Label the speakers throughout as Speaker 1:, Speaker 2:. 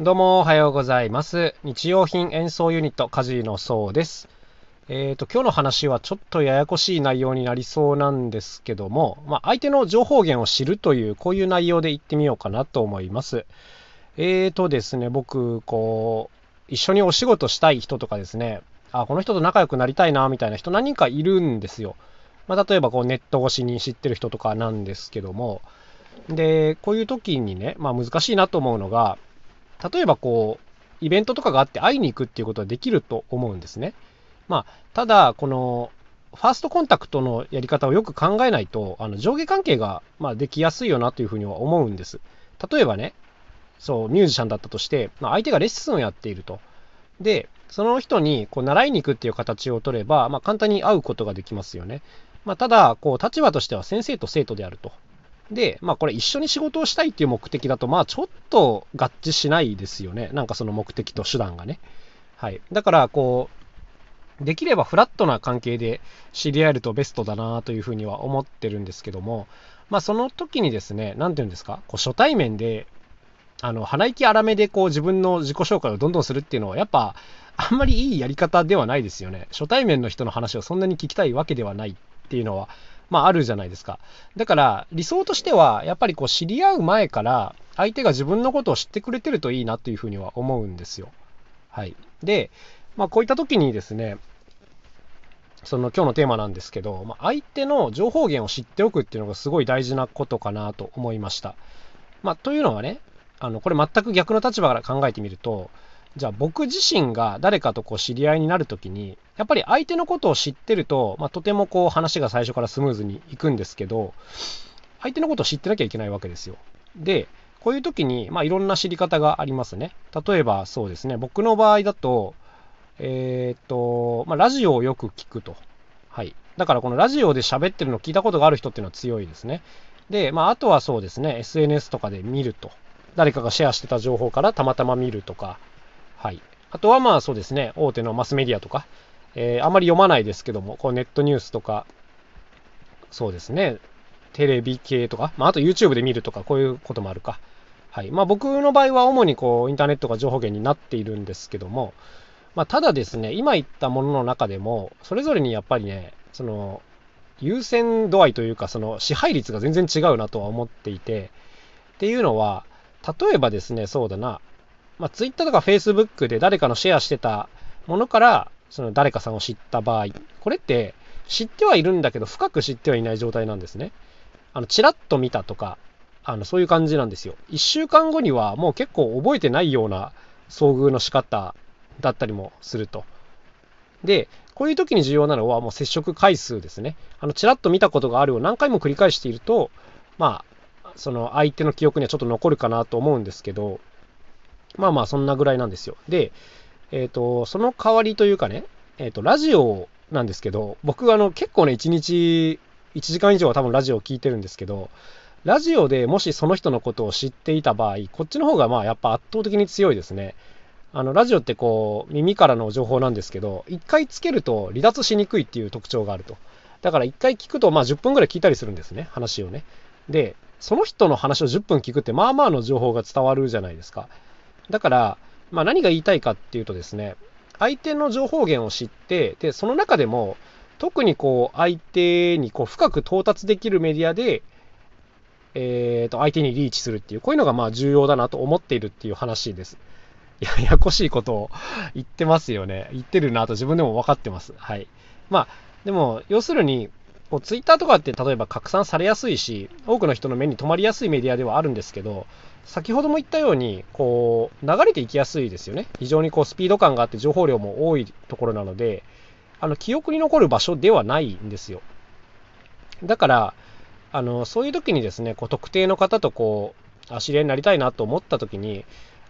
Speaker 1: どうもおはようございます。日用品演奏ユニット、カジのそうです。えっ、と、今日の話はちょっとややこしい内容になりそうなんですけども、まあ、相手の情報源を知るという、こういう内容で言ってみようかなと思います。えーとですね、僕、こう、一緒にお仕事したい人とかですね、あ、この人と仲良くなりたいな、みたいな人何人かいるんですよ。まあ、例えばこうネット越しに知ってる人とかなんですけども、で、こういう時にね、まあ難しいなと思うのが、例えばこう、イベントとかがあって会いに行くっていうことはできると思うんですね。まあ、ただ、この、ファーストコンタクトのやり方をよく考えないと、あの上下関係が、まあ、できやすいよなというふうには思うんです。例えばね、そう、ミュージシャンだったとして、まあ、相手がレッスンをやっていると。で、その人にこう習いに行くっていう形を取れば、まあ、簡単に会うことができますよね。まあ、ただ、こう、立場としては先生と生徒であると。で、まあこれ一緒に仕事をしたいっていう目的だと、まあちょっと合致しないですよね。なんかその目的と手段がね。はい。だから、こう、できればフラットな関係で知り合えるとベストだなというふうには思ってるんですけども、まあその時にですね、なんていうんですか、こう初対面で、あの、鼻息荒めでこう自分の自己紹介をどんどんするっていうのは、やっぱ、あんまりいいやり方ではないですよね。初対面の人の話をそんなに聞きたいわけではないっていうのは、まああるじゃないですか。だから理想としてはやっぱりこう知り合う前から相手が自分のことを知ってくれてるといいなというふうには思うんですよ。はい。で、まあこういった時にですね、その今日のテーマなんですけど、まあ、相手の情報源を知っておくっていうのがすごい大事なことかなと思いました。まあというのはね、あのこれ全く逆の立場から考えてみると、じゃあ僕自身が誰かとこう知り合いになるときに、やっぱり相手のことを知ってると、まあ、とてもこう話が最初からスムーズにいくんですけど、相手のことを知ってなきゃいけないわけですよ。で、こういう時に、まあ、いろんな知り方がありますね。例えばそうですね、僕の場合だと、えー、っと、まあ、ラジオをよく聞くと。はい。だからこのラジオで喋ってるのを聞いたことがある人っていうのは強いですね。で、まあ、あとはそうですね、SNS とかで見ると。誰かがシェアしてた情報からたまたま見るとか、はい。あとはまあそうですね、大手のマスメディアとか、えー、あまり読まないですけども、こうネットニュースとか、そうですね、テレビ系とか、まあ、あと YouTube で見るとか、こういうこともあるか。はい。まあ僕の場合は主にこうインターネットが情報源になっているんですけども、まあただですね、今言ったものの中でも、それぞれにやっぱりね、その、優先度合いというか、その支配率が全然違うなとは思っていて、っていうのは、例えばですね、そうだな、まあ、Twitter とか Facebook で誰かのシェアしてたものから、その誰かさんを知った場合、これって知ってはいるんだけど、深く知ってはいない状態なんですね。あの、チラッと見たとか、あの、そういう感じなんですよ。一週間後にはもう結構覚えてないような遭遇の仕方だったりもすると。で、こういう時に重要なのはもう接触回数ですね。あの、チラッと見たことがあるを何回も繰り返していると、まあ、その相手の記憶にはちょっと残るかなと思うんですけど、まあまあ、そんなぐらいなんですよ。で、えっ、ー、と、その代わりというかね、えっ、ー、と、ラジオなんですけど、僕、あの、結構ね、1日、1時間以上は多分ラジオを聞いてるんですけど、ラジオでもしその人のことを知っていた場合、こっちの方がまあ、やっぱ圧倒的に強いですね。あの、ラジオってこう、耳からの情報なんですけど、一回つけると離脱しにくいっていう特徴があると。だから一回聞くと、まあ10分ぐらい聞いたりするんですね、話をね。で、その人の話を10分聞くって、まあまあの情報が伝わるじゃないですか。だから、まあ、何が言いたいかっていうとですね、相手の情報源を知って、で、その中でも、特にこう、相手にこう深く到達できるメディアで、えー、と、相手にリーチするっていう、こういうのがまあ重要だなと思っているっていう話です。ややこしいことを言ってますよね。言ってるなと自分でも分かってます。はい。まあ、でも、要するに、こうツイッターとかって例えば拡散されやすいし、多くの人の目に留まりやすいメディアではあるんですけど、先ほども言ったように、こう、流れていきやすいですよね。非常にこう、スピード感があって情報量も多いところなので、あの、記憶に残る場所ではないんですよ。だから、あの、そういう時にですね、こう、特定の方とこう、知り合いになりたいなと思った時に、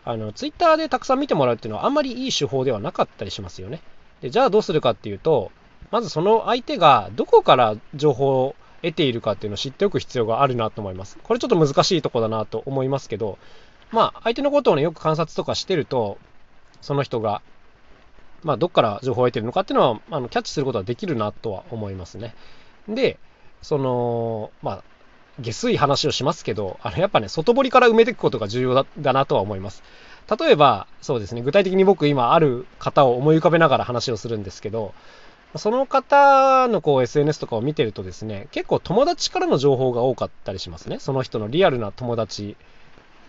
Speaker 1: あの、ツイッターでたくさん見てもらうっていうのはあんまりいい手法ではなかったりしますよね。で、じゃあどうするかっていうと、まずその相手がどこから情報を得ているかっていうのを知っておく必要があるなと思います。これちょっと難しいとこだなと思いますけど、まあ、相手のことをね、よく観察とかしてると、その人が、まあ、どっから情報を得てるのかっていうのは、あのキャッチすることはできるなとは思いますね。で、その、まあ、下水話をしますけど、あの、やっぱね、外堀から埋めていくことが重要だだなとは思います。例えば、そうですね、具体的に僕今ある方を思い浮かべながら話をするんですけど、その方のこう SNS とかを見てるとですね、結構友達からの情報が多かったりしますね。その人のリアルな友達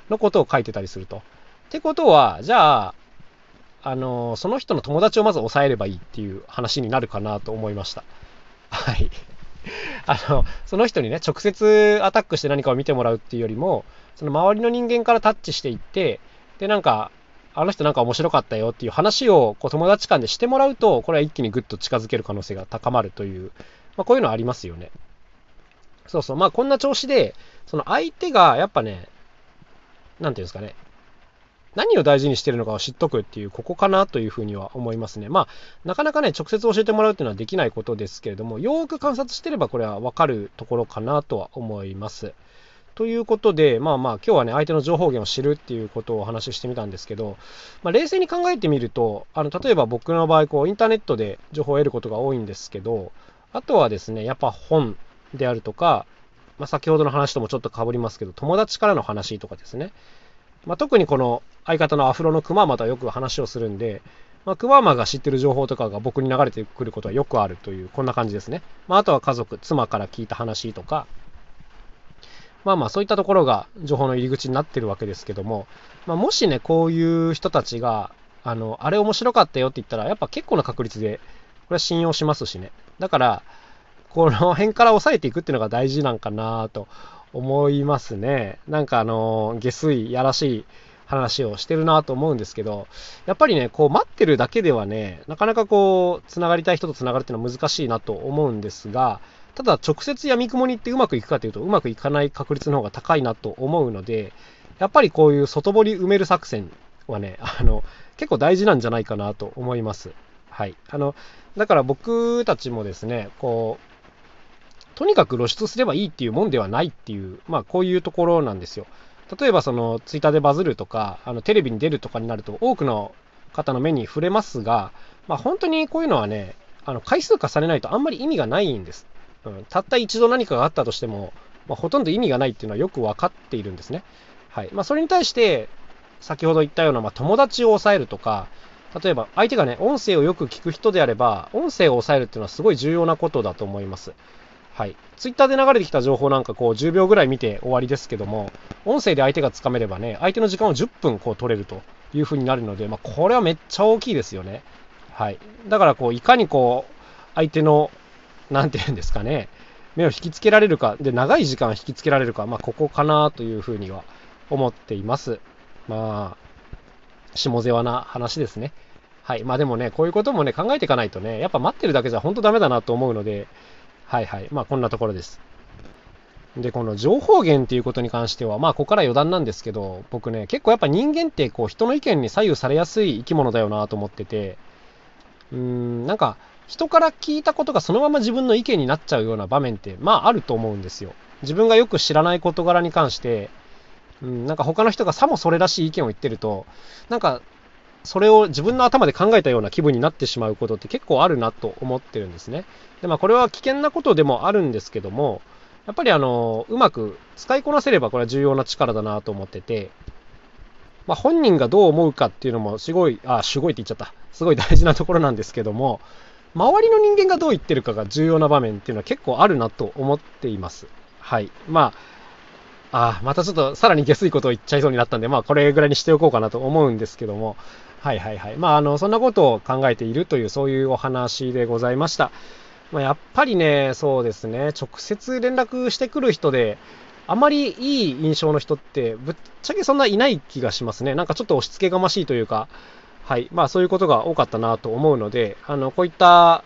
Speaker 1: のことを書いてたりすると。ってことは、じゃあ、あの、その人の友達をまず抑えればいいっていう話になるかなと思いました。はい。あの、その人にね、直接アタックして何かを見てもらうっていうよりも、その周りの人間からタッチしていって、で、なんか、あの人なんか面白かったよっていう話をこう友達間でしてもらうと、これは一気にぐっと近づける可能性が高まるという、まあ、こういうのありますよね。そうそう。まあこんな調子で、その相手がやっぱね、なんていうんですかね、何を大事にしてるのかを知っとくっていう、ここかなというふうには思いますね。まあ、なかなかね、直接教えてもらうっていうのはできないことですけれども、よーく観察してればこれはわかるところかなとは思います。ということで、まあまあ、今日はね、相手の情報源を知るっていうことをお話ししてみたんですけど、まあ、冷静に考えてみると、あの例えば僕の場合、こう、インターネットで情報を得ることが多いんですけど、あとはですね、やっぱ本であるとか、まあ、先ほどの話ともちょっとかぶりますけど、友達からの話とかですね。まあ、特にこの相方のアフロのクママとはよく話をするんで、まあ、クママが知ってる情報とかが僕に流れてくることはよくあるという、こんな感じですね。まあ、あとは家族、妻から聞いた話とか、まあまあそういったところが情報の入り口になってるわけですけども、まあ、もしね、こういう人たちが、あの、あれ面白かったよって言ったら、やっぱ結構な確率で、これは信用しますしね。だから、この辺から抑えていくっていうのが大事なんかなと思いますね。なんかあの、下水、やらしい話をしてるなと思うんですけど、やっぱりね、こう待ってるだけではね、なかなかこう、つながりたい人とつながるっていうのは難しいなと思うんですが、ただ直接闇雲にってうまくいくかというとうまくいかない確率の方が高いなと思うのでやっぱりこういう外堀埋める作戦はね あの結構大事なんじゃないかなと思います。はい。あのだから僕たちもですねこうとにかく露出すればいいっていうもんではないっていうまあこういうところなんですよ。例えばそのツイッターでバズるとかあのテレビに出るとかになると多くの方の目に触れますが、まあ、本当にこういうのはねあの回数重ねないとあんまり意味がないんです。うん、たった一度何かがあったとしても、まあ、ほとんど意味がないっていうのはよく分かっているんですね。はいまあ、それに対して、先ほど言ったような、まあ、友達を抑えるとか、例えば相手がね、音声をよく聞く人であれば、音声を抑えるっていうのはすごい重要なことだと思います。はい。ツイッターで流れてきた情報なんかこう10秒ぐらい見て終わりですけども、音声で相手がつかめればね、相手の時間を10分こう取れるというふうになるので、まあ、これはめっちゃ大きいですよね。はい。だからこう、いかにこう、相手のなんて言うんですかね、目を引きつけられるか、で、長い時間引きつけられるか、まあ、ここかなというふうには思っています。まあ、下世話な話ですね。はい。まあでもね、こういうこともね、考えていかないとね、やっぱ待ってるだけじゃ本当ダメだなと思うので、はいはい。まあこんなところです。で、この情報源っていうことに関しては、まあここから余談なんですけど、僕ね、結構やっぱ人間ってこう人の意見に左右されやすい生き物だよなと思ってて、うーん、なんか、人から聞いたことがそのまま自分の意見になっちゃうような場面って、まああると思うんですよ。自分がよく知らない事柄に関して、うん、なんか他の人がさもそれらしい意見を言ってると、なんか、それを自分の頭で考えたような気分になってしまうことって結構あるなと思ってるんですね。で、まあこれは危険なことでもあるんですけども、やっぱりあの、うまく使いこなせればこれは重要な力だなと思ってて、まあ本人がどう思うかっていうのもすごい、あ、すごいって言っちゃった。すごい大事なところなんですけども、周りの人間がどう言ってるかが重要な場面っていうのは結構あるなと思っています。はい。まあ、あまたちょっとさらに下水ことを言っちゃいそうになったんで、まあこれぐらいにしておこうかなと思うんですけども、はいはいはい。まああの、そんなことを考えているというそういうお話でございました。まあ、やっぱりね、そうですね、直接連絡してくる人で、あまりいい印象の人って、ぶっちゃけそんないない気がしますね。なんかちょっと押し付けがましいというか、はい。まあそういうことが多かったなと思うので、あの、こういった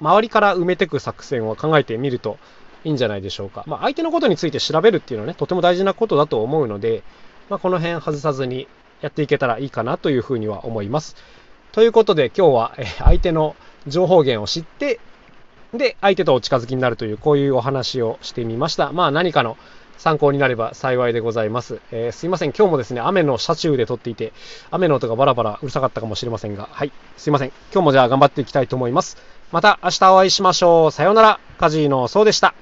Speaker 1: 周りから埋めていく作戦を考えてみるといいんじゃないでしょうか。まあ相手のことについて調べるっていうのはね、とても大事なことだと思うので、まあこの辺外さずにやっていけたらいいかなというふうには思います。ということで今日は相手の情報源を知って、で、相手とお近づきになるという、こういうお話をしてみました。まあ何かの参考になれば幸いでございます。えー、すいません。今日もですね、雨の車中で撮っていて、雨の音がバラバラうるさかったかもしれませんが、はい。すいません。今日もじゃあ頑張っていきたいと思います。また明日お会いしましょう。さようなら。カジーノそうでした。